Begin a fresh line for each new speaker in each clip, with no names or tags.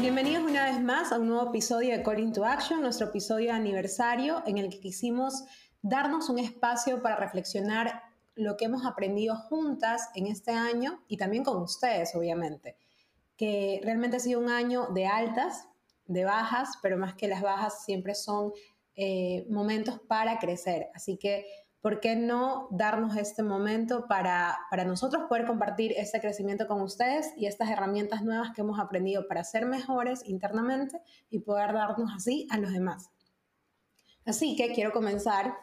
Bienvenidos una vez más a un nuevo episodio de Call into Action, nuestro episodio de aniversario en el que quisimos darnos un espacio para reflexionar lo que hemos aprendido juntas en este año y también con ustedes, obviamente, que realmente ha sido un año de altas, de bajas, pero más que las bajas siempre son eh, momentos para crecer. Así que ¿por qué no darnos este momento para, para nosotros poder compartir este crecimiento con ustedes y estas herramientas nuevas que hemos aprendido para ser mejores internamente y poder darnos así a los demás? Así que quiero comenzar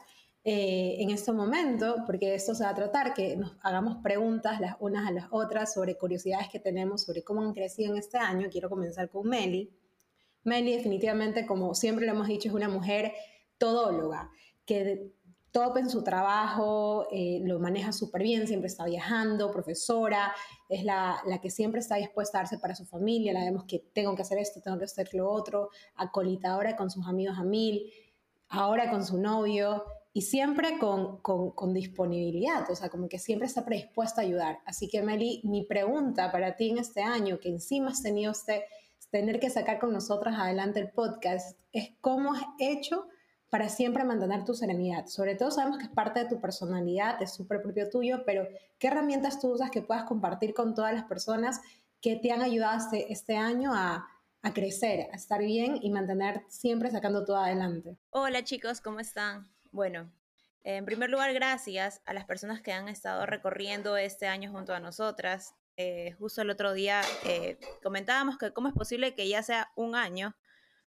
eh, en este momento, porque esto se va a tratar, que nos hagamos preguntas las unas a las otras sobre curiosidades que tenemos, sobre cómo han crecido en este año. Quiero comenzar con Meli. Meli definitivamente, como siempre lo hemos dicho, es una mujer todóloga, que top en su trabajo, eh, lo maneja súper bien, siempre está viajando, profesora, es la, la, que siempre está dispuesta a darse para su familia, la vemos que tengo que hacer esto, tengo que hacer lo otro, acolitadora con sus amigos a mil, ahora con su novio y siempre con, con, con disponibilidad, o sea, como que siempre está predispuesta a ayudar. Así que Meli, mi pregunta para ti en este año, que encima has tenido este, tener que sacar con nosotras adelante el podcast, es cómo has hecho para siempre mantener tu serenidad. Sobre todo sabemos que es parte de tu personalidad, es súper propio tuyo, pero ¿qué herramientas tú usas que puedas compartir con todas las personas que te han ayudado este, este año a, crecer, a estar bien y mantener siempre sacando todo adelante?
Hola chicos, ¿cómo están? Bueno, en primer lugar, gracias a las personas que han estado recorriendo este año junto a nosotras. Eh, justo el otro día eh, comentábamos que cómo es posible que ya sea un año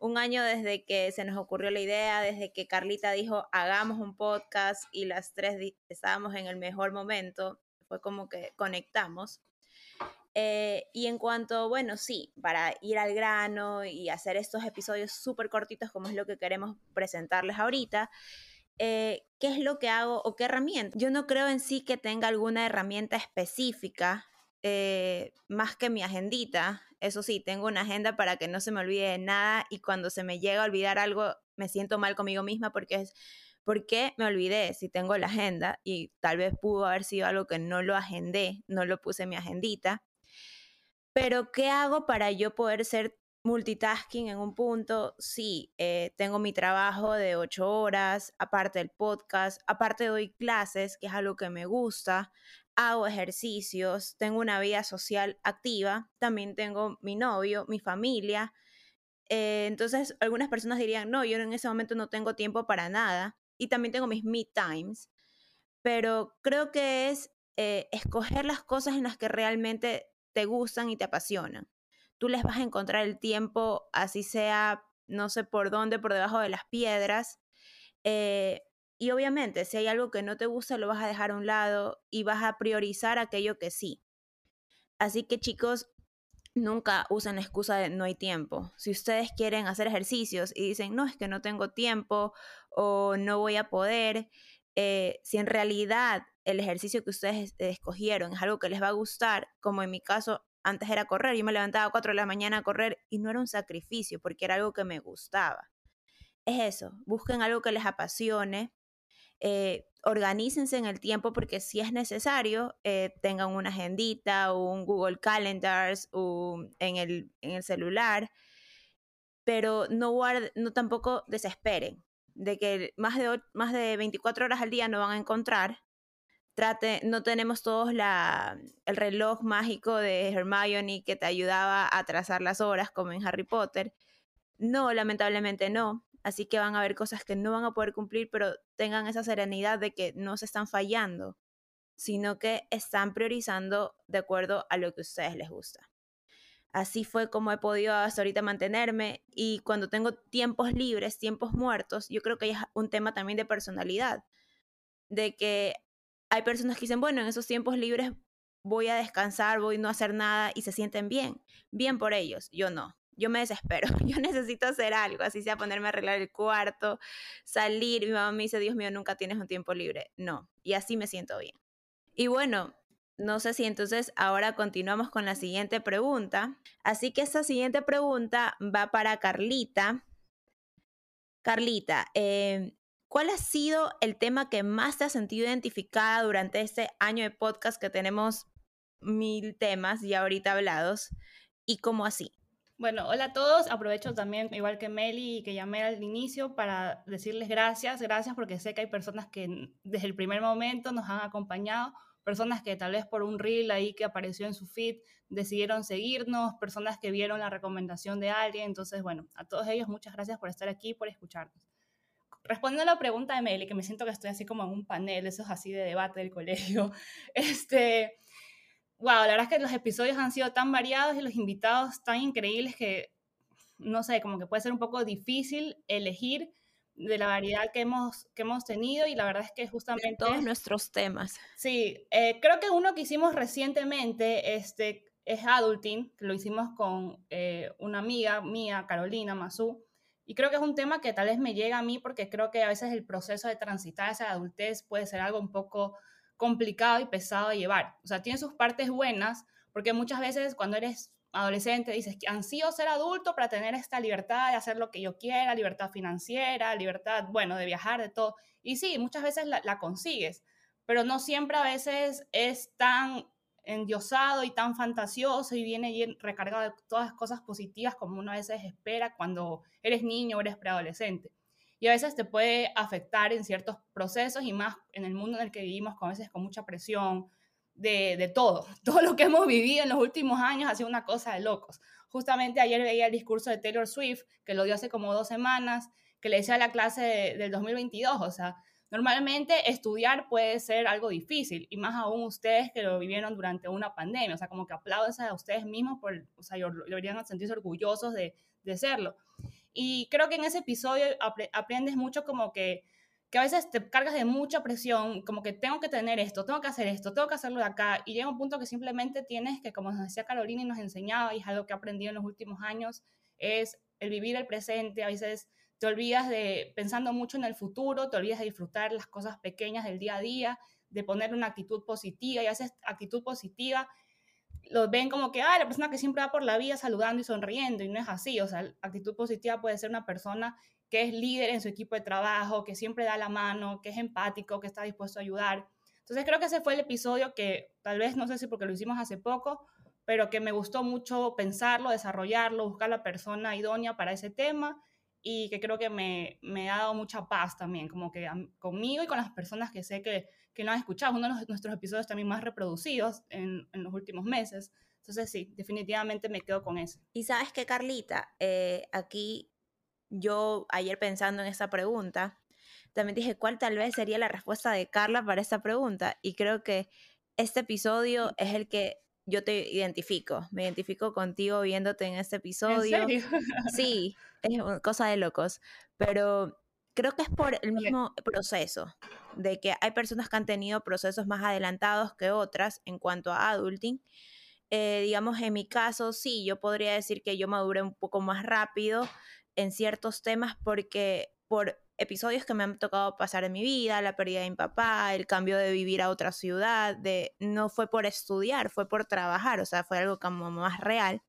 un año desde que se nos ocurrió la idea, desde que Carlita dijo, hagamos un podcast y las tres estábamos en el mejor momento, fue como que conectamos. Eh, y en cuanto, bueno, sí, para ir al grano y hacer estos episodios súper cortitos como es lo que queremos presentarles ahorita, eh, ¿qué es lo que hago o qué herramienta? Yo no creo en sí que tenga alguna herramienta específica eh, más que mi agendita. Eso sí, tengo una agenda para que no se me olvide de nada y cuando se me llega a olvidar algo me siento mal conmigo misma porque es, ¿por qué me olvidé si tengo la agenda? Y tal vez pudo haber sido algo que no lo agendé, no lo puse en mi agendita. Pero ¿qué hago para yo poder ser multitasking en un punto? Sí, eh, tengo mi trabajo de ocho horas, aparte del podcast, aparte doy clases, que es algo que me gusta, hago ejercicios, tengo una vida social activa, también tengo mi novio, mi familia. Eh, entonces, algunas personas dirían, no, yo en ese momento no tengo tiempo para nada. Y también tengo mis me times. Pero creo que es eh, escoger las cosas en las que realmente te gustan y te apasionan. Tú les vas a encontrar el tiempo, así sea, no sé por dónde, por debajo de las piedras. Eh, y obviamente, si hay algo que no te gusta, lo vas a dejar a un lado y vas a priorizar aquello que sí. Así que chicos, nunca usen la excusa de no hay tiempo. Si ustedes quieren hacer ejercicios y dicen, no, es que no tengo tiempo o no voy a poder, eh, si en realidad el ejercicio que ustedes escogieron es algo que les va a gustar, como en mi caso antes era correr, yo me levantaba a 4 de la mañana a correr y no era un sacrificio porque era algo que me gustaba. Es eso, busquen algo que les apasione, eh, organícense en el tiempo porque si es necesario, eh, tengan una agendita un Google Calendars o en, el, en el celular, pero no, no tampoco desesperen de que más de, más de 24 horas al día no van a encontrar. Trate, no tenemos todos la, el reloj mágico de Hermione que te ayudaba a trazar las horas como en Harry Potter. No, lamentablemente no. Así que van a haber cosas que no van a poder cumplir, pero tengan esa serenidad de que no se están fallando, sino que están priorizando de acuerdo a lo que a ustedes les gusta. Así fue como he podido hasta ahorita mantenerme y cuando tengo tiempos libres, tiempos muertos, yo creo que es un tema también de personalidad, de que hay personas que dicen, bueno, en esos tiempos libres voy a descansar, voy a no hacer nada y se sienten bien, bien por ellos, yo no yo me desespero, yo necesito hacer algo, así sea ponerme a arreglar el cuarto, salir, mi mamá me dice, Dios mío, nunca tienes un tiempo libre, no, y así me siento bien. Y bueno, no sé si entonces ahora continuamos con la siguiente pregunta. Así que esta siguiente pregunta va para Carlita. Carlita, eh, ¿cuál ha sido el tema que más te has sentido identificada durante este año de podcast que tenemos mil temas ya ahorita hablados? ¿Y cómo así?
Bueno, hola a todos. Aprovecho también, igual que Meli y que llamé al inicio, para decirles gracias, gracias porque sé que hay personas que desde el primer momento nos han acompañado personas que tal vez por un reel ahí que apareció en su feed decidieron seguirnos, personas que vieron la recomendación de alguien. Entonces, bueno, a todos ellos muchas gracias por estar aquí, por escucharnos. Respondiendo a la pregunta de Meli, que me siento que estoy así como en un panel, esos así de debate del colegio, este, wow, la verdad es que los episodios han sido tan variados y los invitados tan increíbles que, no sé, como que puede ser un poco difícil elegir, de la variedad que hemos, que hemos tenido y la verdad es que justamente...
todos nuestros temas.
Sí, eh, creo que uno que hicimos recientemente este, es Adulting, que lo hicimos con eh, una amiga mía, Carolina Mazú, y creo que es un tema que tal vez me llega a mí porque creo que a veces el proceso de transitar esa adultez puede ser algo un poco complicado y pesado de llevar. O sea, tiene sus partes buenas, porque muchas veces cuando eres adolescente dices que ansío ser adulto para tener esta libertad de hacer lo que yo quiera, libertad financiera, libertad, bueno, de viajar, de todo. Y sí, muchas veces la, consigues, pero no siempre a veces es tan endiosado y tan fantasioso y viene recargado de todas las cosas positivas como uno a veces espera cuando eres niño o eres preadolescente. Y a veces te puede afectar en ciertos procesos y más en el mundo en el que vivimos, con veces con mucha presión, de, todo. Todo lo que hemos vivido en los últimos años ha sido una cosa de locos. Justamente ayer veía el discurso de Taylor Swift, que lo dio hace como dos semanas, que le decía a la clase del 2022, o sea, normalmente estudiar puede ser algo difícil, y más aún ustedes que lo vivieron durante una pandemia, o sea, como que aplauden a ustedes mismos, por, o sea, deberían sentirse orgullosos de, de serlo. Y creo que en ese episodio aprendes mucho como que que a veces te cargas de mucha presión, como que tengo que tener esto, tengo que hacer esto, tengo que hacerlo de acá, y llega un punto que simplemente tienes que, como nos decía Carolina y nos enseñaba, y es algo que he aprendido en los últimos años, es el vivir el presente, a veces te olvidas de, pensando mucho en el futuro, te olvidas de disfrutar las cosas pequeñas del día a día, de poner una actitud positiva, y a veces actitud positiva lo ven como que, ah, la persona que siempre va por la vida saludando y sonriendo, y no es así, o sea, actitud positiva puede ser una persona que es líder en su equipo de trabajo, que siempre da la mano, que es empático, que está dispuesto a ayudar. Entonces creo que ese fue el episodio que tal vez, no sé si porque lo hicimos hace poco, pero que me gustó mucho pensarlo, desarrollarlo, buscar la persona idónea para ese tema y que creo que me, me ha dado mucha paz también, como que conmigo y con las personas que sé que, que lo han escuchado. Uno de nuestros episodios también más reproducidos en, en, los últimos meses. Entonces sí, definitivamente me quedo con eso.
Y sabes que Carlita, eh, aquí yo ayer pensando en esta pregunta, también dije cuál tal vez sería la respuesta de Carla para esta pregunta y creo que este episodio es el que yo te identifico, me identifico contigo viéndote en este episodio. Sí, es cosa de locos, pero creo que es por el mismo proceso, de que hay personas que han tenido procesos más adelantados que otras en cuanto a adulting. Eh, digamos, en mi caso, sí, yo podría decir que yo maduré un poco más rápido, en ciertos temas porque por episodios que me han tocado pasar en mi vida, la pérdida de mi papá, el cambio de vivir a otra ciudad, de no fue por estudiar, fue por trabajar, o sea, fue algo como más real.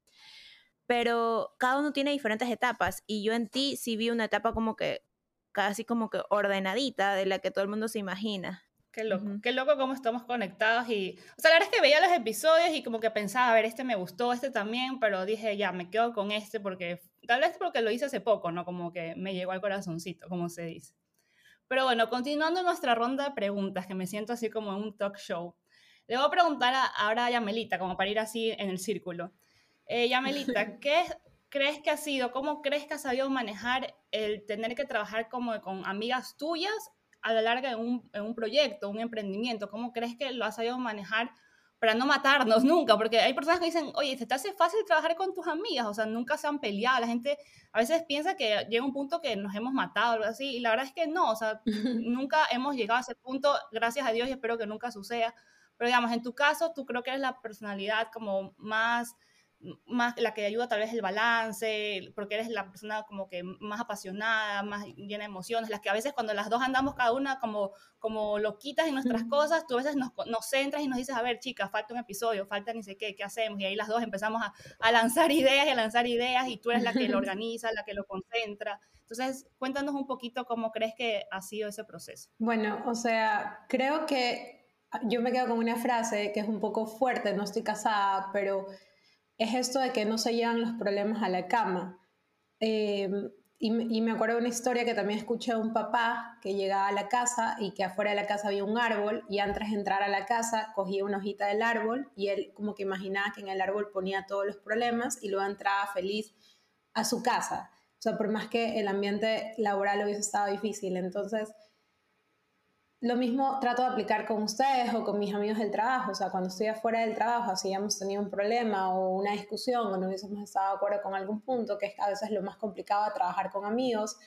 Pero cada uno tiene diferentes etapas y yo en ti sí vi una etapa como que casi como que ordenadita de la que todo el mundo se imagina.
Qué loco, qué loco cómo estamos conectados y, o sea, la verdad es que veía los episodios y como que pensaba, a ver, este me gustó, este también, pero dije, ya, me quedo con este porque, tal vez porque lo hice hace poco, ¿no? Como que me llegó al corazoncito, como se dice. Pero bueno, continuando nuestra ronda de preguntas, que me siento así como en un talk show, le voy a preguntar ahora a Yamelita, como para ir así en el círculo. Eh, Yamelita, ¿qué crees que ha sido, cómo crees que has sabido manejar el tener que trabajar como con amigas tuyas a la larga en un, en un proyecto, un emprendimiento? ¿Cómo crees que lo has sabido manejar para no matarnos nunca? Porque hay personas que dicen, oye, se te hace fácil trabajar con tus amigas, o sea, nunca se han peleado. La gente a veces piensa que llega un punto que nos hemos matado o algo así, y la verdad es que no, o sea, nunca hemos llegado a ese punto, gracias a Dios, y espero que nunca suceda. Pero digamos, en tu caso, tú creo que eres la personalidad como más más la que ayuda tal vez el balance, porque eres la persona como que más apasionada, más llena de emociones, las que a veces cuando las dos andamos cada una como, como loquitas en nuestras cosas, tú a veces nos, nos centras y nos dices, a ver chicas, falta un episodio, falta ni sé qué, ¿qué hacemos? Y ahí las dos empezamos a, a lanzar ideas y a lanzar ideas y tú eres la que lo organiza, la que lo concentra. Entonces, cuéntanos un poquito cómo crees que ha sido ese proceso.
Bueno, o sea, creo que yo me quedo con una frase que es un poco fuerte, no estoy casada, pero es esto de que no se llevan los problemas a la cama. Em, y, me acuerdo de una historia que también escuché de un papá que llegaba a la casa y que afuera de la casa había un árbol y antes de entrar a la casa cogía una hojita del árbol y él como que imaginaba que en el árbol ponía todos los problemas y luego entraba feliz a su casa. O sea, por más que el ambiente laboral hubiese estado difícil. Entonces, lo mismo trato de aplicar con ustedes o con mis amigos del trabajo. O sea, cuando estoy afuera del trabajo, si hemos tenido un problema o una discusión o no hubiésemos estado de acuerdo con algún punto, que es a veces lo más complicado de trabajar con amigos,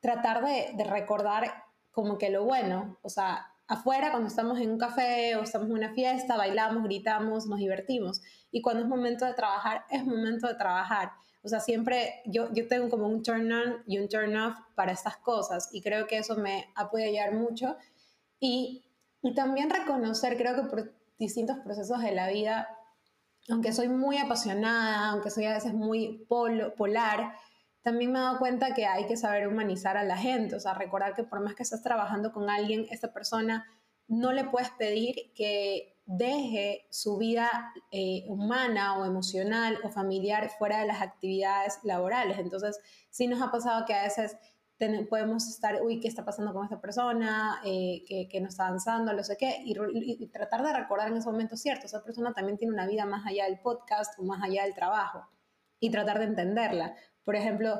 tratar de, de recordar como que lo bueno. O sea, afuera cuando estamos en un café o estamos en una fiesta, bailamos, gritamos, nos divertimos. Y cuando es momento de trabajar, es momento de trabajar. O sea, siempre yo, yo tengo como un turn on y un turn off para estas cosas y creo que eso me ha podido ayudar mucho y, también reconocer, creo que por distintos procesos de la vida, aunque soy muy apasionada, aunque soy a veces muy polar, también me he dado cuenta que hay que saber humanizar a la gente, o sea, recordar que por más que estés trabajando con alguien, esta persona no le puedes pedir que deje su vida eh, humana o emocional o familiar fuera de las actividades laborales. Entonces, sí nos ha pasado que a veces podemos estar, uy, ¿qué está pasando con esta persona? Eh, que, no está avanzando, no sé qué, y, tratar de recordar en ese momento, cierto, esa persona también tiene una vida más allá del podcast o más allá del trabajo, y tratar de entenderla. Por ejemplo,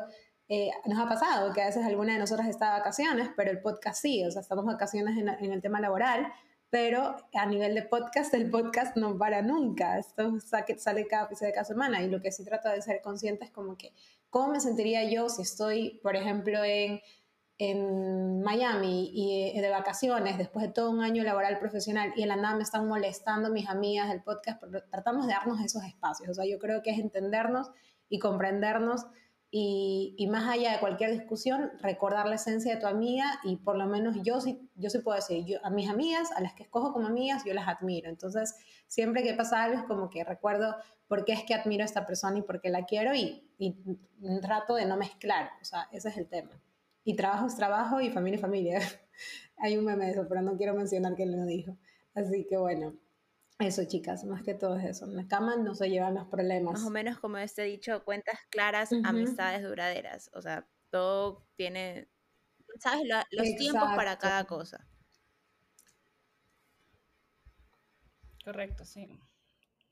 eh, nos ha pasado que a veces alguna de nosotras está de vacaciones, pero el podcast sí, o sea, estamos vacaciones en, en el tema laboral, pero a nivel de podcast, el podcast no para nunca. Esto sale cada de cada semana y lo que sí trato de ser consciente es como que ¿Cómo me sentiría yo si estoy, por ejemplo, en, en Miami y eh, de vacaciones después de todo un año laboral profesional y en la nada me están molestando mis amigas del podcast? tratamos de darnos esos espacios. O sea, yo creo que es entendernos y comprendernos y, más allá de cualquier discusión, recordar la esencia de tu amiga y por lo menos yo sí, yo sí puedo decir, yo, a mis amigas, a las que escojo como amigas, yo las admiro. Entonces, siempre que pasa algo es como que recuerdo por qué es que admiro a esta persona y por qué la quiero y, y trato de no mezclar, o sea, ese es el tema. Y trabajo es trabajo y familia es familia. Hay un meme de eso, pero no quiero mencionar quién lo dijo. Así que bueno, eso, chicas, más que todo es eso. En la cama no se llevan los problemas.
Más o menos como este dicho, cuentas claras, amistades duraderas. O sea, todo tiene, ¿sabes? los tiempos para cada cosa.
Correcto, sí.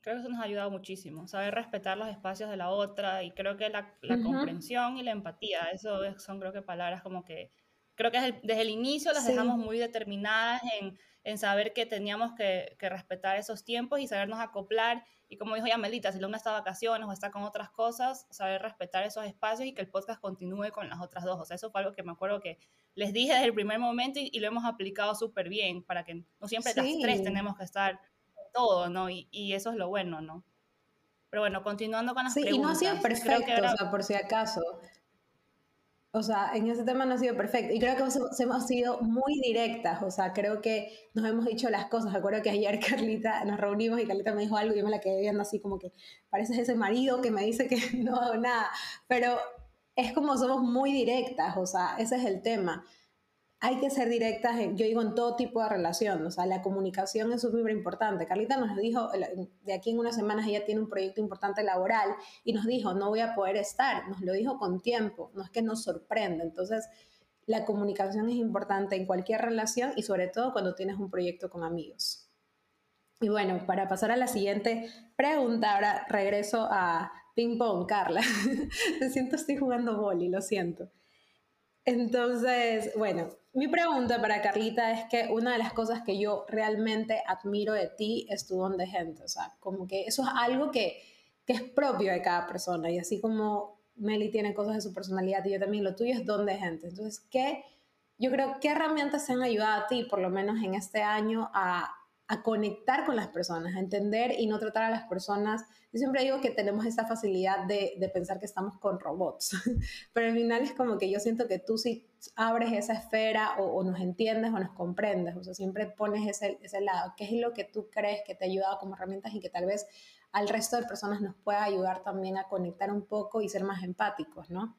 Creo que eso nos ha ayudado muchísimo, saber respetar los espacios de la otra y creo que la, comprensión y la empatía, eso son creo que palabras como que, creo que desde el inicio las dejamos muy determinadas en en saber que teníamos que, respetar esos tiempos y sabernos acoplar. Y como dijo ya Melita, si la una está de vacaciones o está con otras cosas, saber respetar esos espacios y que el podcast continúe con las otras dos. O sea, eso fue algo que me acuerdo que les dije desde el primer momento y, lo hemos aplicado súper bien para que no siempre las tres tenemos que estar todo, ¿no? Y, y, eso es lo bueno, ¿no? Pero bueno, continuando con las
sí,
preguntas.
Sí, y no ha sido perfecto, o sea, por si acaso. O sea, en ese tema no ha sido perfecto. Y creo que hemos sido muy directas. O sea, creo que nos hemos dicho las cosas. Recuerdo que ayer Carlita nos reunimos y Carlita me dijo algo y yo me la quedé viendo así como que pareces ese marido que me dice que no hago nada. Pero es como somos muy directas. O sea, ese es el tema hay que ser directas, yo digo, en todo tipo de relación, o sea, la comunicación es súper importante. Carlita nos dijo, de aquí en unas semanas ella tiene un proyecto importante laboral y nos dijo, no voy a poder estar, nos lo dijo con tiempo, no es que nos sorprenda. Entonces, la comunicación es importante en cualquier relación y sobre todo cuando tienes un proyecto con amigos. Y bueno, para pasar a la siguiente pregunta, ahora regreso a ping pong, Carla. Me siento estoy jugando boli, lo siento. Entonces, bueno, mi pregunta para Carlita es que una de las cosas que yo realmente admiro de ti es tu don de gente. O sea, como que eso es algo que, que es propio de cada persona. Y así como Meli tiene cosas de su personalidad y yo también, lo tuyo es don de gente. Entonces, ¿qué, yo creo, qué herramientas te han ayudado a ti, por lo menos en este año, a, a conectar con las personas, a entender y no tratar a las personas. Yo siempre digo que tenemos esa facilidad de, de pensar que estamos con robots, pero al final es como que yo siento que tú sí abres esa esfera o, nos entiendes o nos comprendes, o sea, siempre pones ese, ese lado, qué es lo que tú crees que te ha ayudado como herramientas y que tal vez al resto de personas nos pueda ayudar también a conectar un poco y ser más empáticos, ¿no?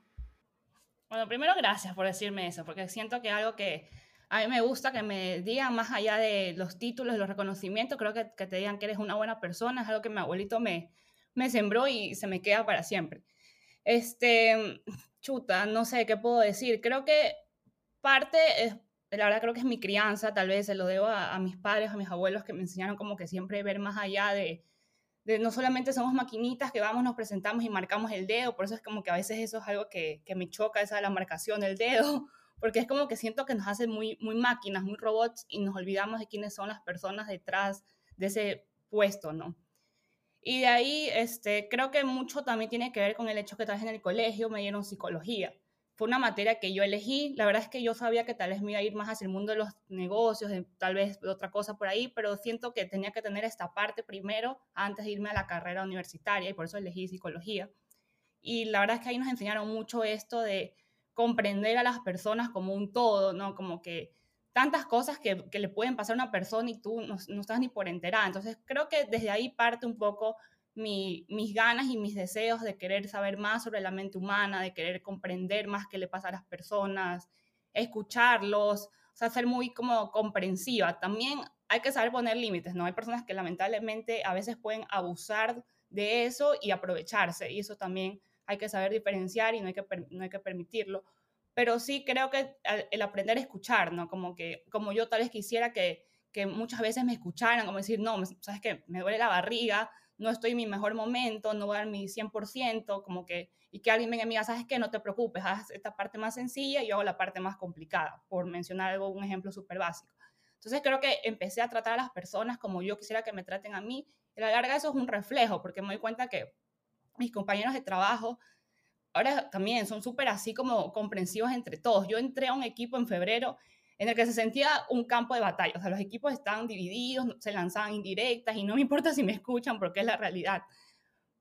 Bueno, primero gracias por decirme eso, porque siento que algo que a mí me gusta que me digan más allá de los títulos, los reconocimientos, creo que, que te digan que eres una buena persona, es algo que mi abuelito me, me sembró y se me queda para siempre. Este, chuta, no sé qué puedo decir. Creo que parte, es, la verdad creo que es mi crianza, tal vez se lo debo a, a mis padres, a mis abuelos que me enseñaron como que siempre ver más allá de, de, no solamente somos maquinitas que vamos, nos presentamos y marcamos el dedo, por eso es como que a veces eso es algo que, que me choca, esa de la marcación del dedo, porque es como que siento que nos hace muy, muy máquinas, muy robots y nos olvidamos de quiénes son las personas detrás de ese puesto, ¿no? Y de ahí, este, creo que mucho también tiene que ver con el hecho que vez en el colegio me dieron psicología. Fue una materia que yo elegí. La verdad es que yo sabía que tal vez me iba a ir más hacia el mundo de los negocios, de, tal vez de otra cosa por ahí, pero siento que tenía que tener esta parte primero antes de irme a la carrera universitaria y por eso elegí psicología. Y la verdad es que ahí nos enseñaron mucho esto de comprender a las personas como un todo, ¿no? Como que tantas cosas que, que le pueden pasar a una persona y tú no, no, estás ni por enterada. Entonces creo que desde ahí parte un poco mi, mis ganas y mis deseos de querer saber más sobre la mente humana, de querer comprender más qué le pasa a las personas, escucharlos, o sea, ser muy como comprensiva. También hay que saber poner límites, ¿no? Hay personas que lamentablemente a veces pueden abusar de eso y aprovecharse, y eso también hay que saber diferenciar y no hay que, no hay que permitirlo. Pero sí creo que el aprender a escuchar, ¿no? Como que, como yo tal vez quisiera que, que muchas veces me escucharan, como decir, no, sabes que me duele la barriga, no estoy en mi mejor momento, no voy a dar mi 100%, como que, y que alguien me diga, sabes que no te preocupes, haz esta parte más sencilla y yo hago la parte más complicada, por mencionar algo, un ejemplo súper básico. Entonces creo que empecé a tratar a las personas como yo quisiera que me traten a mí. Y a la larga eso es un reflejo, porque me doy cuenta que mis compañeros de trabajo ahora también son súper así como comprensivos entre todos. Yo entré a un equipo en febrero en el que se sentía un campo de batalla. O sea, los equipos estaban divididos, se lanzaban indirectas y no me importa si me escuchan porque es la realidad.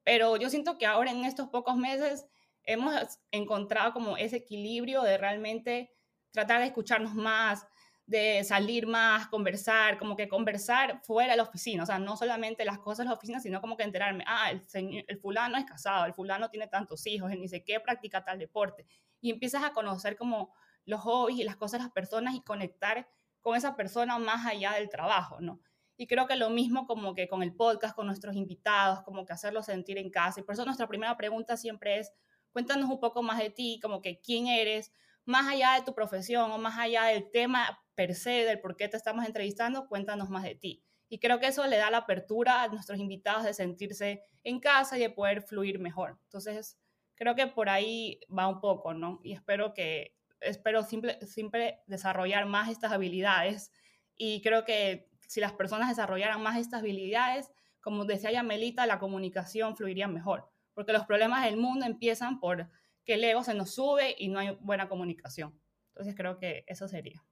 Pero yo siento que ahora en estos pocos meses hemos encontrado como ese equilibrio de realmente tratar de escucharnos más, de salir más, conversar, como que conversar fuera de la oficina, o sea, no solamente las cosas de la oficina, sino como que enterarme, ah, el, señor, el fulano es casado, el fulano tiene tantos hijos, él ni sé qué practica tal deporte, y empiezas a conocer como los hobbies y las cosas de las personas y conectar con esa persona más allá del trabajo, ¿no? Y creo que lo mismo como que con el podcast, con nuestros invitados, como que hacerlos sentir en casa. Y por eso nuestra primera pregunta siempre es, cuéntanos un poco más de ti, como que quién eres, más allá de tu profesión o más allá del tema per se, del por qué te estamos entrevistando, cuéntanos más de ti. Y creo que eso le da la apertura a nuestros invitados de sentirse en casa y de poder fluir mejor. Entonces, creo que por ahí va un poco, ¿no? Y espero que, espero siempre, siempre desarrollar más estas habilidades. Y creo que si las personas desarrollaran más estas habilidades, como decía ya Melita, la comunicación fluiría mejor. Porque los problemas del mundo empiezan por que el ego se nos sube y no hay buena comunicación. Entonces creo que eso sería.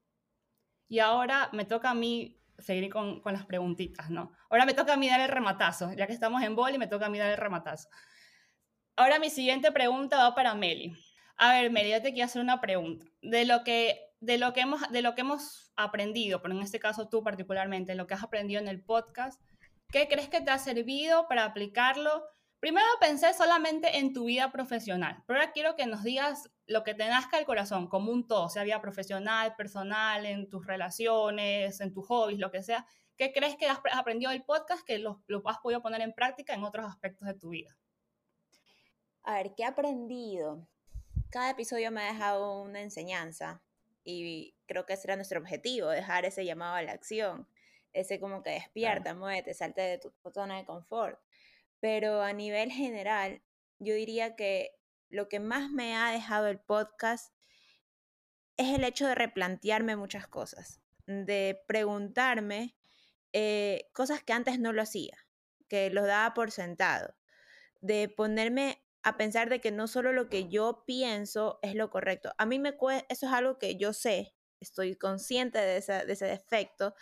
Y ahora me toca a mí seguir con, con, las preguntitas, ¿no? Ahora me toca a mí dar el rematazo, ya que estamos en boli, me toca a mí dar el rematazo. Ahora mi siguiente pregunta va para Meli. A ver, Meli, yo te quiero hacer una pregunta. De lo que, de lo que, hemos, de lo que hemos aprendido, pero en este caso tú particularmente, lo que has aprendido en el podcast, ¿qué crees que te ha servido para aplicarlo? Primero pensé solamente en tu vida profesional, pero ahora quiero que nos digas lo que te nazca el corazón, como un todo, sea vida profesional, personal, en tus relaciones, en tus hobbies, lo que sea. ¿Qué crees que has aprendido del podcast que lo, lo has podido poner en práctica en otros aspectos de tu vida?
A ver, ¿qué he aprendido? Cada episodio me ha dejado una enseñanza y creo que ese era nuestro objetivo, dejar ese llamado a la acción, ese como que despierta, claro. muévete, salte de tu zona de confort. Pero a nivel general, yo diría que lo que más me ha dejado el podcast es el hecho de replantearme muchas cosas, de preguntarme eh, cosas que antes no lo hacía, que lo daba por sentado, de ponerme a pensar de que no solo lo que yo pienso es lo correcto. A mí me cuesta, eso es algo que yo sé, estoy consciente de ese defecto,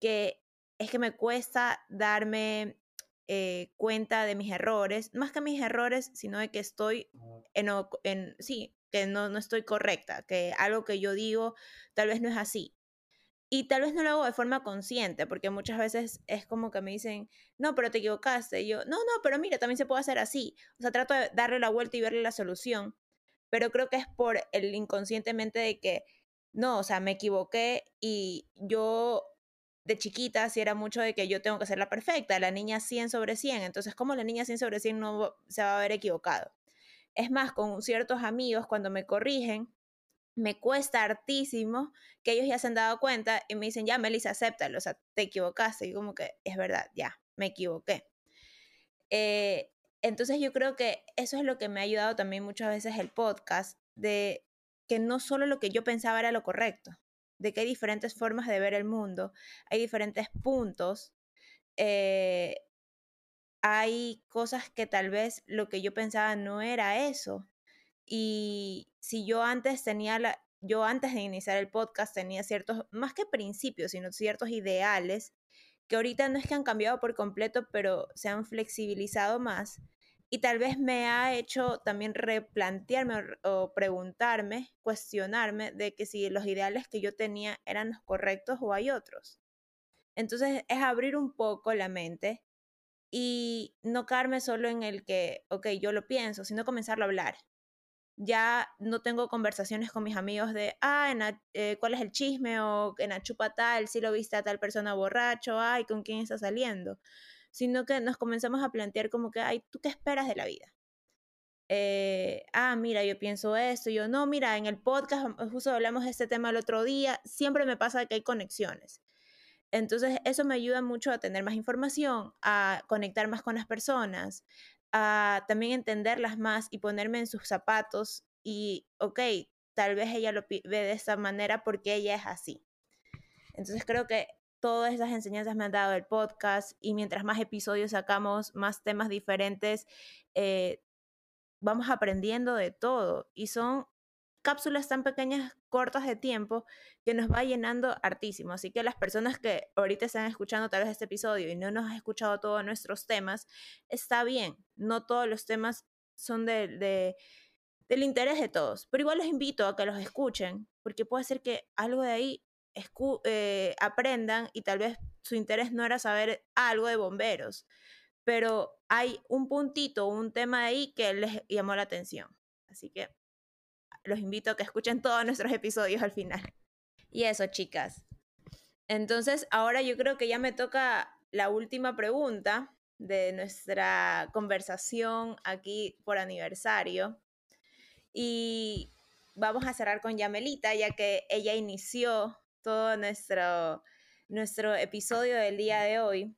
que es que me cuesta darme eh, cuenta de mis errores, más que mis errores, sino de que estoy en, en sí, que no, no estoy correcta, que algo que yo digo tal vez no es así. Y tal vez no lo hago de forma consciente, porque muchas veces es como que me dicen, no, pero te equivocaste. Y yo, no, no, pero mira, también se puede hacer así. O sea, trato de darle la vuelta y verle la solución. Pero creo que es por el inconscientemente de que, no, o sea, me equivoqué y yo de chiquita sí era mucho de que yo tengo que ser la perfecta, la niña 100 sobre 100. Entonces, ¿cómo la niña 100 sobre 100 no se va a ver equivocado? Es más, con ciertos amigos, cuando me corrigen, me cuesta hartísimo que ellos ya se han dado cuenta y me dicen, ya, Melissa, acéptalo, o sea, te equivocaste. Y como que es verdad, ya, me equivoqué. Eh, entonces yo creo que eso es lo que me ha ayudado también muchas veces el podcast, de que no solo lo que yo pensaba era lo correcto, de que hay diferentes formas de ver el mundo, hay diferentes puntos, eh, hay cosas que tal vez lo que yo pensaba no era eso. Y si yo antes tenía la, yo antes de iniciar el podcast tenía ciertos, más que principios, sino ciertos ideales, que ahorita no es que han cambiado por completo, pero se han flexibilizado más. Y tal vez me ha hecho también replantearme o, preguntarme, cuestionarme de que si los ideales que yo tenía eran los correctos o hay otros. Entonces es abrir un poco la mente y no quedarme solo en el que, ok, yo lo pienso, sino comenzarlo a hablar. Ya no tengo conversaciones con mis amigos de, ah, eh, ¿cuál es el chisme? O en la chupa tal, si lo viste a tal persona borracho, ay, ¿con quién está saliendo? Sino que nos comenzamos a plantear como que, ay, ¿tú qué esperas de la vida? Eh, ah, mira, yo pienso esto, yo no, mira, en el podcast justo hablamos de este tema el otro día, siempre me pasa que hay conexiones. Entonces, eso me ayuda mucho a tener más información, a conectar más con las personas, a también entenderlas más y ponerme en sus zapatos y, ok, tal vez ella lo ve de esta manera porque ella es así. Entonces, creo que todas esas enseñanzas me han dado el podcast y mientras más episodios sacamos, más temas diferentes, eh, vamos aprendiendo de todo y son cápsulas tan pequeñas, cortas de tiempo, que nos va llenando hartísimo. Así que las personas que ahorita están escuchando tal vez este episodio y no nos han escuchado todos nuestros temas, está bien. No todos los temas son de, del interés de todos, pero igual los invito a que los escuchen, porque puede ser que algo de ahí eh, aprendan y tal vez su interés no era saber algo de bomberos, pero hay un puntito, un tema ahí que les llamó la atención. Así que los invito a que escuchen todos nuestros episodios al final. Y eso, chicas. Entonces, ahora yo creo que ya me toca la última pregunta de nuestra conversación aquí por aniversario. Y vamos a cerrar con Yamelita, ya que ella inició todo nuestro, nuestro episodio del día de hoy.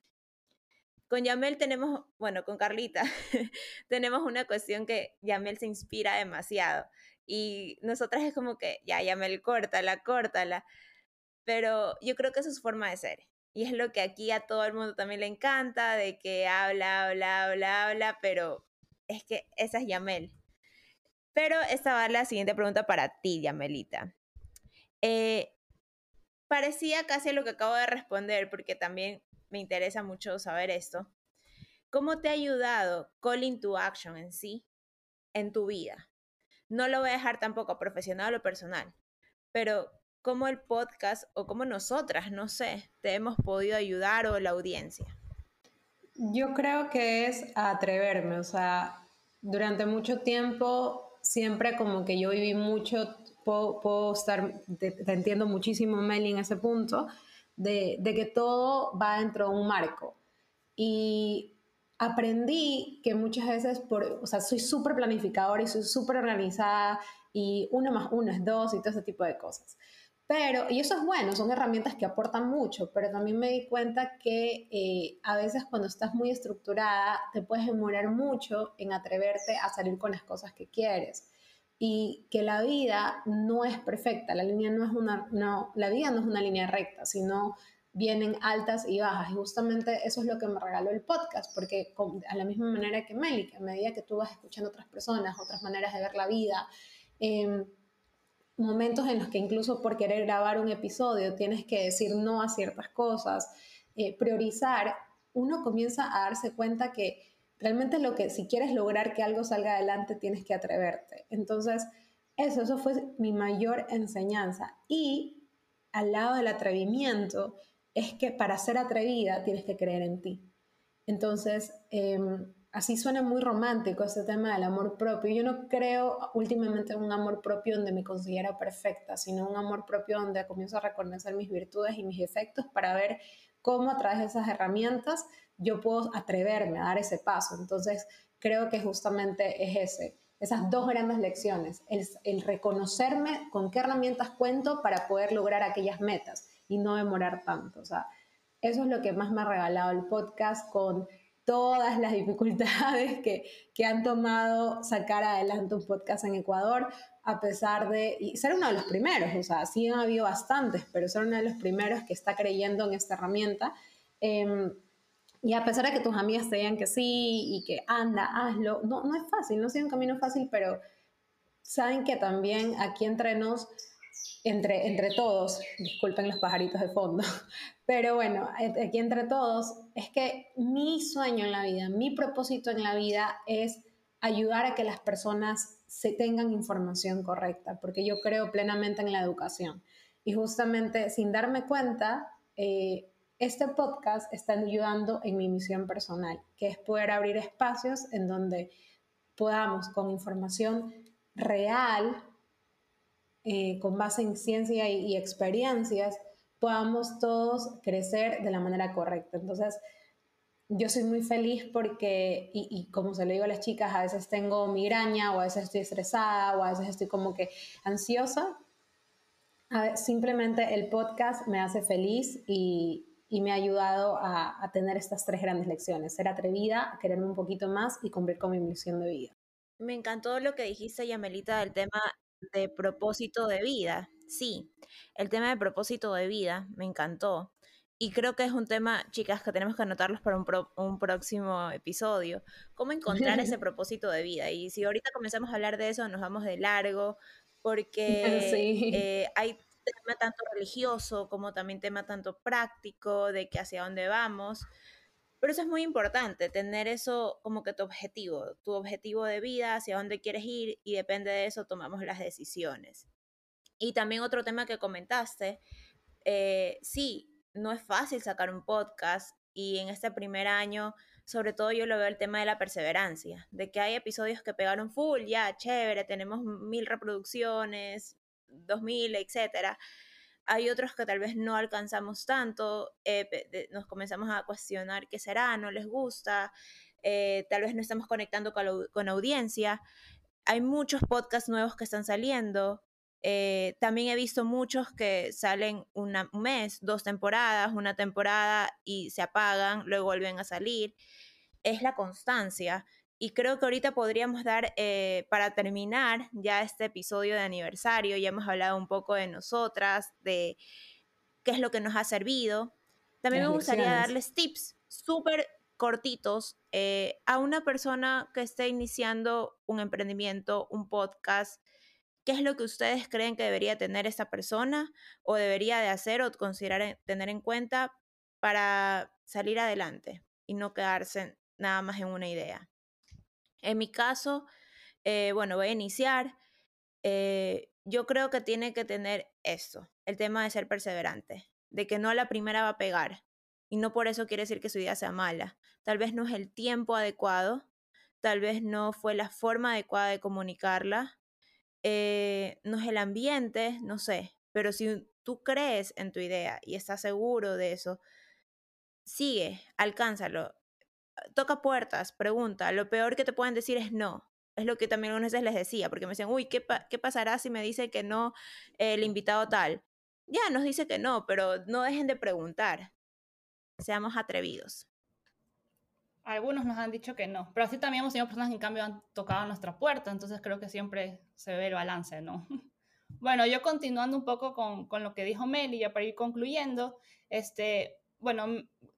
Con Yamel tenemos, bueno, con Carlita, tenemos una cuestión que Yamel se inspira demasiado. Y nosotras es como que, ya, ya me córtala, córtala. Pero yo creo que eso es su forma de ser. Y es lo que aquí a todo el mundo también le encanta, de que habla, habla, habla, habla, pero es que esa es Yamel. Pero esta va la siguiente pregunta para ti, Yamelita. Eh, parecía casi lo que acabo de responder, porque también me interesa mucho saber esto. ¿Cómo te ha ayudado Calling to Action en sí en tu vida? no lo voy a dejar tampoco profesional o personal, pero cómo el podcast o cómo nosotras, no sé, te hemos podido ayudar o la audiencia.
Yo creo que es atreverme, o sea, durante mucho tiempo siempre como que yo viví mucho, puedo, estar, te, entiendo muchísimo Meli en ese punto, de, de que todo va dentro de un marco. Y aprendí que muchas veces, por, o sea, soy súper planificadora y soy súper organizada y uno más uno es dos y todo ese tipo de cosas. Pero, y eso es bueno, son herramientas que aportan mucho, pero también me di cuenta que eh, a veces cuando estás muy estructurada te puedes demorar mucho en atreverte a salir con las cosas que quieres. Y que la vida no es perfecta, la línea no es una, no, la vida no es una línea recta, sino vienen altas y bajas. Y justamente eso es lo que me regaló el podcast, porque a la misma manera que Meli, que a medida que tú vas escuchando otras personas, otras maneras de ver la vida, em, momentos en los que incluso por querer grabar un episodio tienes que decir no a ciertas cosas, eh, priorizar, uno comienza a darse cuenta que realmente lo que, si quieres lograr que algo salga adelante, tienes que atreverte. Entonces, eso, eso fue mi mayor enseñanza. Y al lado del atrevimiento, es que para ser atrevida tienes que creer en ti. Entonces, em, así suena muy romántico ese tema del amor propio. Yo no creo últimamente en un amor propio donde me considero perfecta, sino un amor propio donde comienzo a reconocer mis virtudes y mis defectos para ver cómo a través de esas herramientas yo puedo atreverme a dar ese paso. Entonces, creo que justamente es ese, esas dos grandes lecciones, el, el reconocerme con qué herramientas cuento para poder lograr aquellas metas y no demorar tanto. O sea, eso es lo que más me ha regalado el podcast con todas las dificultades que, que han tomado sacar adelante un podcast en Ecuador, a pesar de y ser uno de los primeros, o sea, sí han habido bastantes, pero ser uno de los primeros que está creyendo en esta herramienta. Em, y a pesar de que tus amigas te digan que sí y que anda, hazlo, no, no es fácil, no ha sido un camino fácil, pero saben que también aquí entre nos entre, entre todos, disculpen los pajaritos de fondo, pero bueno, aquí entre todos, es que mi sueño en la vida, mi propósito en la vida es ayudar a que las personas se tengan información correcta, porque yo creo plenamente en la educación. Y justamente sin darme cuenta, eh, este podcast está ayudando en mi misión personal, que es poder abrir espacios en donde podamos con información real eh, con base en ciencia y, experiencias, podamos todos crecer de la manera correcta. Entonces, yo soy muy feliz porque, y, como se lo digo a las chicas, a veces tengo migraña o a veces estoy estresada o a veces estoy como que ansiosa. simplemente el podcast me hace feliz y, me ha ayudado a, a, tener estas tres grandes lecciones, ser atrevida, quererme un poquito más y cumplir con mi misión de vida.
Me encantó lo que dijiste, Yamelita, del tema de propósito de vida. Sí, el tema de propósito de vida me encantó. Y creo que es un tema, chicas, que tenemos que anotarlos para un, próximo episodio. ¿Cómo encontrar ese propósito de vida? Y si ahorita comenzamos a hablar de eso, nos vamos de largo, porque eh, hay tema tanto religioso como también tema tanto práctico, de que hacia dónde vamos. Pero eso es muy importante, tener eso como que tu objetivo, tu objetivo de vida, hacia dónde quieres ir y depende de eso tomamos las decisiones. Y también otro tema que comentaste, eh, sí, no es fácil sacar un podcast y en este primer año, sobre todo yo lo veo el tema de la perseverancia, de que hay episodios que pegaron full, ya, chévere, tenemos mil reproducciones, dos mil, etcétera hay otros que tal vez no alcanzamos tanto, eh, nos comenzamos a cuestionar qué será, no les gusta, eh, tal vez no estamos conectando con, audiencia. Hay muchos podcasts nuevos que están saliendo. Eh, también he visto muchos que salen un mes, dos temporadas, una temporada y se apagan, luego vuelven a salir. Es la constancia. Y creo que ahorita podríamos dar, eh, para terminar ya este episodio de aniversario, ya hemos hablado un poco de nosotras, de qué es lo que nos ha servido. También me gustaría darles tips súper cortitos eh, a una persona que esté iniciando un emprendimiento, un podcast. ¿Qué es lo que ustedes creen que debería tener esta persona o debería de hacer o considerar tener en cuenta para salir adelante y no quedarse nada más en una idea? En mi caso, eh, bueno, voy a iniciar. Eh, yo creo que tiene que tener esto, el tema de ser perseverante, de que no a la primera va a pegar. Y no por eso quiere decir que su idea sea mala. Tal vez no es el tiempo adecuado, tal vez no fue la forma adecuada de comunicarla, eh, no es el ambiente, no sé. Pero si tú crees en tu idea y estás seguro de eso, sigue, alcánzalo toca puertas, pregunta. Lo peor que te pueden decir es no. Es lo que también algunas veces les decía, porque me decían, uy, ¿qué, qué pasará si me dice que no el invitado tal? Ya, nos dice que no, pero no dejen de preguntar. Seamos atrevidos.
Algunos nos han dicho que no, pero así también hemos tenido personas que en cambio han tocado nuestra puerta, entonces creo que siempre se ve el balance, ¿no? Bueno, yo continuando un poco con, con lo que dijo Meli, ya para ir concluyendo, este, bueno,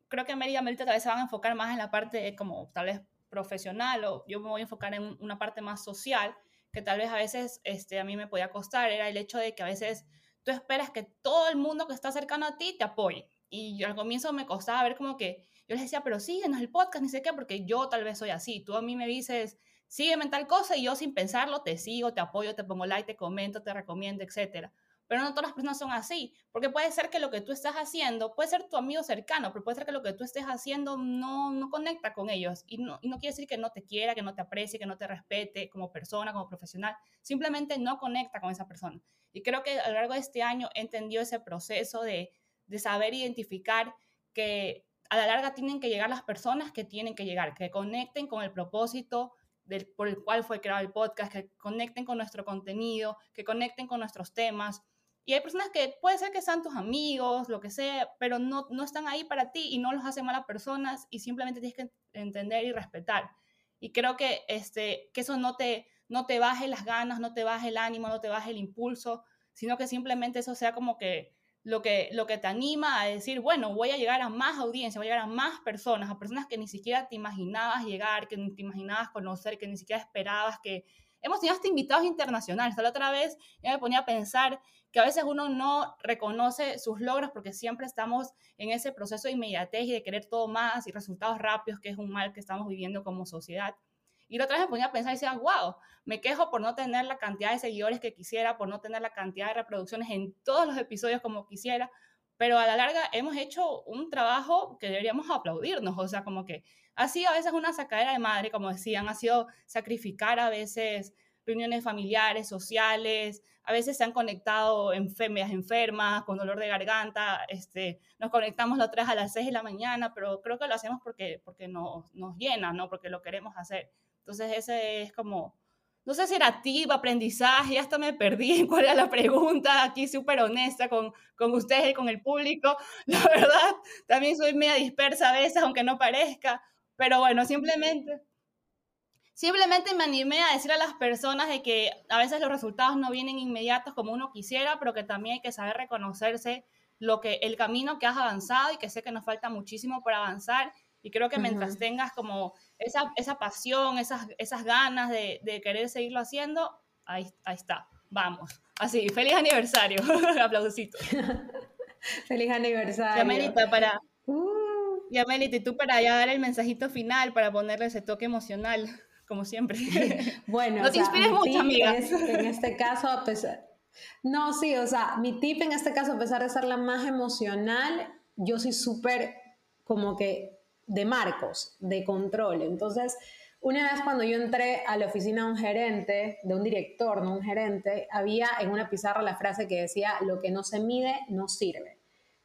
creo que Mary y Amelita tal vez se van a enfocar más en la parte como tal vez profesional o yo me voy a enfocar en una parte más social que tal vez a veces este, a mí me podía costar, era el hecho de que a veces tú esperas que todo el mundo que está cercano a ti te apoye. y yo al comienzo me costaba ver como que, yo les decía, pero síguenos el podcast, ni sé qué, porque yo tal vez soy así. Tú a mí me dices, sígueme en tal cosa y yo sin pensarlo te sigo, te apoyo, te pongo like, te comento, te recomiendo, etcétera. Pero no todas las personas son así, porque puede ser que lo que tú estás haciendo, puede ser tu amigo cercano, pero puede ser que lo que tú estés haciendo no, no conecta con ellos. Y no, y no quiere decir que no te quiera, que no te aprecie, que no te respete como persona, como profesional. Simplemente no conecta con esa persona. Y creo que a lo largo de este año he entendido ese proceso de, de saber identificar que a la larga tienen que llegar las personas que tienen que llegar, que conecten con el propósito del, por el cual fue creado el podcast, que conecten con nuestro contenido, que conecten con nuestros temas y hay personas que puede ser que sean tus amigos, lo que sea, pero no, no están ahí para ti y no los hacen malas personas y simplemente tienes que entender y respetar. Y creo que, este, que eso no te, no te baje las ganas, no te baje el ánimo, no te baje el impulso, sino que simplemente eso sea como que lo que, lo que te anima a decir, bueno, voy a llegar a más audiencia, voy a llegar a más personas, a personas que ni siquiera te imaginabas llegar, que ni te imaginabas conocer, que ni siquiera esperabas que... Hemos tenido hasta invitados internacionales. La otra vez yo me ponía a pensar que a veces uno no reconoce sus logros porque siempre estamos en ese proceso de inmediatez y de querer todo más y resultados rápidos, que es un mal que estamos viviendo como sociedad. Y la otra vez me ponía a pensar y decía, wow, me quejo por no tener la cantidad de seguidores que quisiera, por no tener la cantidad de reproducciones en todos los episodios como quisiera, pero a la larga hemos hecho un trabajo que deberíamos aplaudirnos, o sea, como que ha sido a veces una sacadera de madre, como decían, ha sido sacrificar a veces reuniones familiares, sociales, a veces se han conectado enfermeras enfermas, con dolor de garganta, este, nos conectamos las tres a las 6 de la mañana, pero creo que lo hacemos porque, porque nos, nos llena, ¿no? Porque lo queremos hacer. Entonces ese es como, no sé si era tip, aprendizaje, hasta me perdí en cuál era la pregunta, aquí súper honesta con, con ustedes y con el público. La verdad, también soy media dispersa a veces, aunque no parezca, pero bueno, simplemente Simplemente me animé a decir a las personas de que a veces los resultados no vienen inmediatos como uno quisiera, pero que también hay que saber reconocerse lo que el camino que has avanzado y que sé que nos falta muchísimo por avanzar y creo que mientras tengas como esa, esa pasión, esas, esas ganas de, de querer seguirlo haciendo, ahí, ahí está, vamos. Así, feliz aniversario, aplausito.
feliz aniversario.
Yamelita, para... Uh. Yamelita, y tú para ya dar el mensajito final, para ponerle ese toque emocional como siempre.
Bueno,
no te inspires mucho, amiga.
en este caso, a pesar... No, sí, o sea, mi tip en este caso, a pesar de ser la más emocional, yo soy súper como que de marcos, de control. Entonces, una vez cuando yo entré a la oficina de un gerente, de un director, no un gerente, había en una pizarra la frase que decía, lo que no se mide no sirve.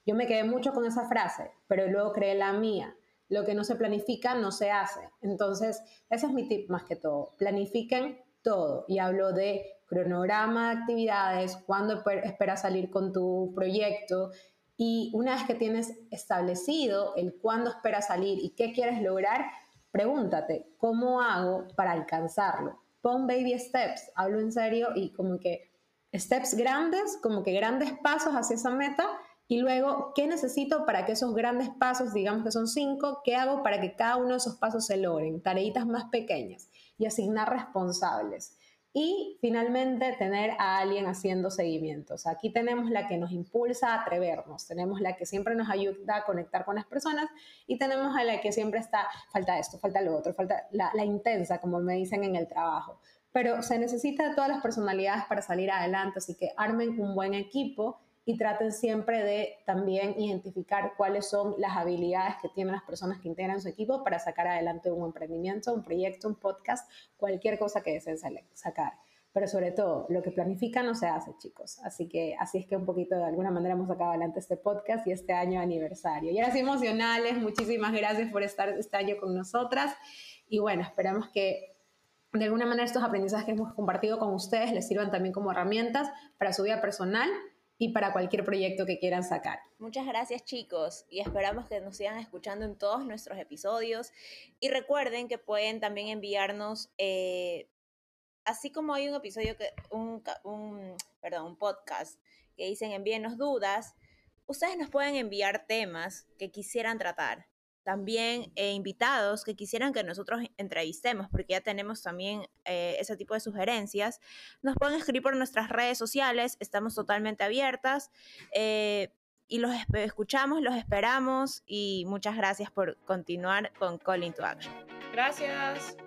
Yo me quedé mucho con esa frase, pero luego creé la mía lo que no se planifica no se hace. Entonces, ese es mi tip más que todo. Planifiquen todo. Y hablo de cronograma de actividades, cuándo esperas salir con tu proyecto. Y una vez que tienes establecido el cuándo esperas salir y qué quieres lograr, pregúntate, ¿cómo hago para alcanzarlo? Pon baby steps, hablo en serio y como que steps grandes, como que grandes pasos hacia esa meta y luego, ¿qué necesito para que esos grandes pasos, digamos que son cinco, qué hago para que cada uno de esos pasos se logren? Tareitas más pequeñas y asignar responsables. Y finalmente tener a alguien haciendo seguimientos. Aquí tenemos la que nos impulsa a atrevernos, tenemos la que siempre nos ayuda a conectar con las personas y tenemos a la que siempre está, falta esto, falta lo otro, falta la, la intensa, como me dicen en el trabajo. Pero se necesita de todas las personalidades para salir adelante, así que armen un buen equipo y traten siempre de también identificar cuáles son las habilidades que tienen las personas que integran su equipo para sacar adelante un emprendimiento, un proyecto, un podcast, cualquier cosa que deseen sacar. Pero sobre todo, lo que planifican no se hace, chicos. Así que así es que un poquito de alguna manera hemos sacado adelante este podcast y este año aniversario. Y ahora sí emocionales, muchísimas gracias por estar este año con nosotras. Y bueno, esperamos que de alguna manera estos aprendizajes que hemos compartido con ustedes les sirvan también como herramientas para su vida personal y para cualquier proyecto que quieran sacar.
Muchas gracias chicos y esperamos que nos sigan escuchando en todos nuestros episodios y recuerden que pueden también enviarnos, eh, así como hay un episodio, que, un, un, perdón, un podcast que dicen envíenos dudas, ustedes nos pueden enviar temas que quisieran tratar también eh, invitados que quisieran que nosotros entrevistemos, porque ya tenemos también eh, ese tipo de sugerencias, nos pueden escribir por nuestras redes sociales, estamos totalmente abiertas. Eh, y los escuchamos, los esperamos y muchas gracias por continuar con Call to Action.
Gracias.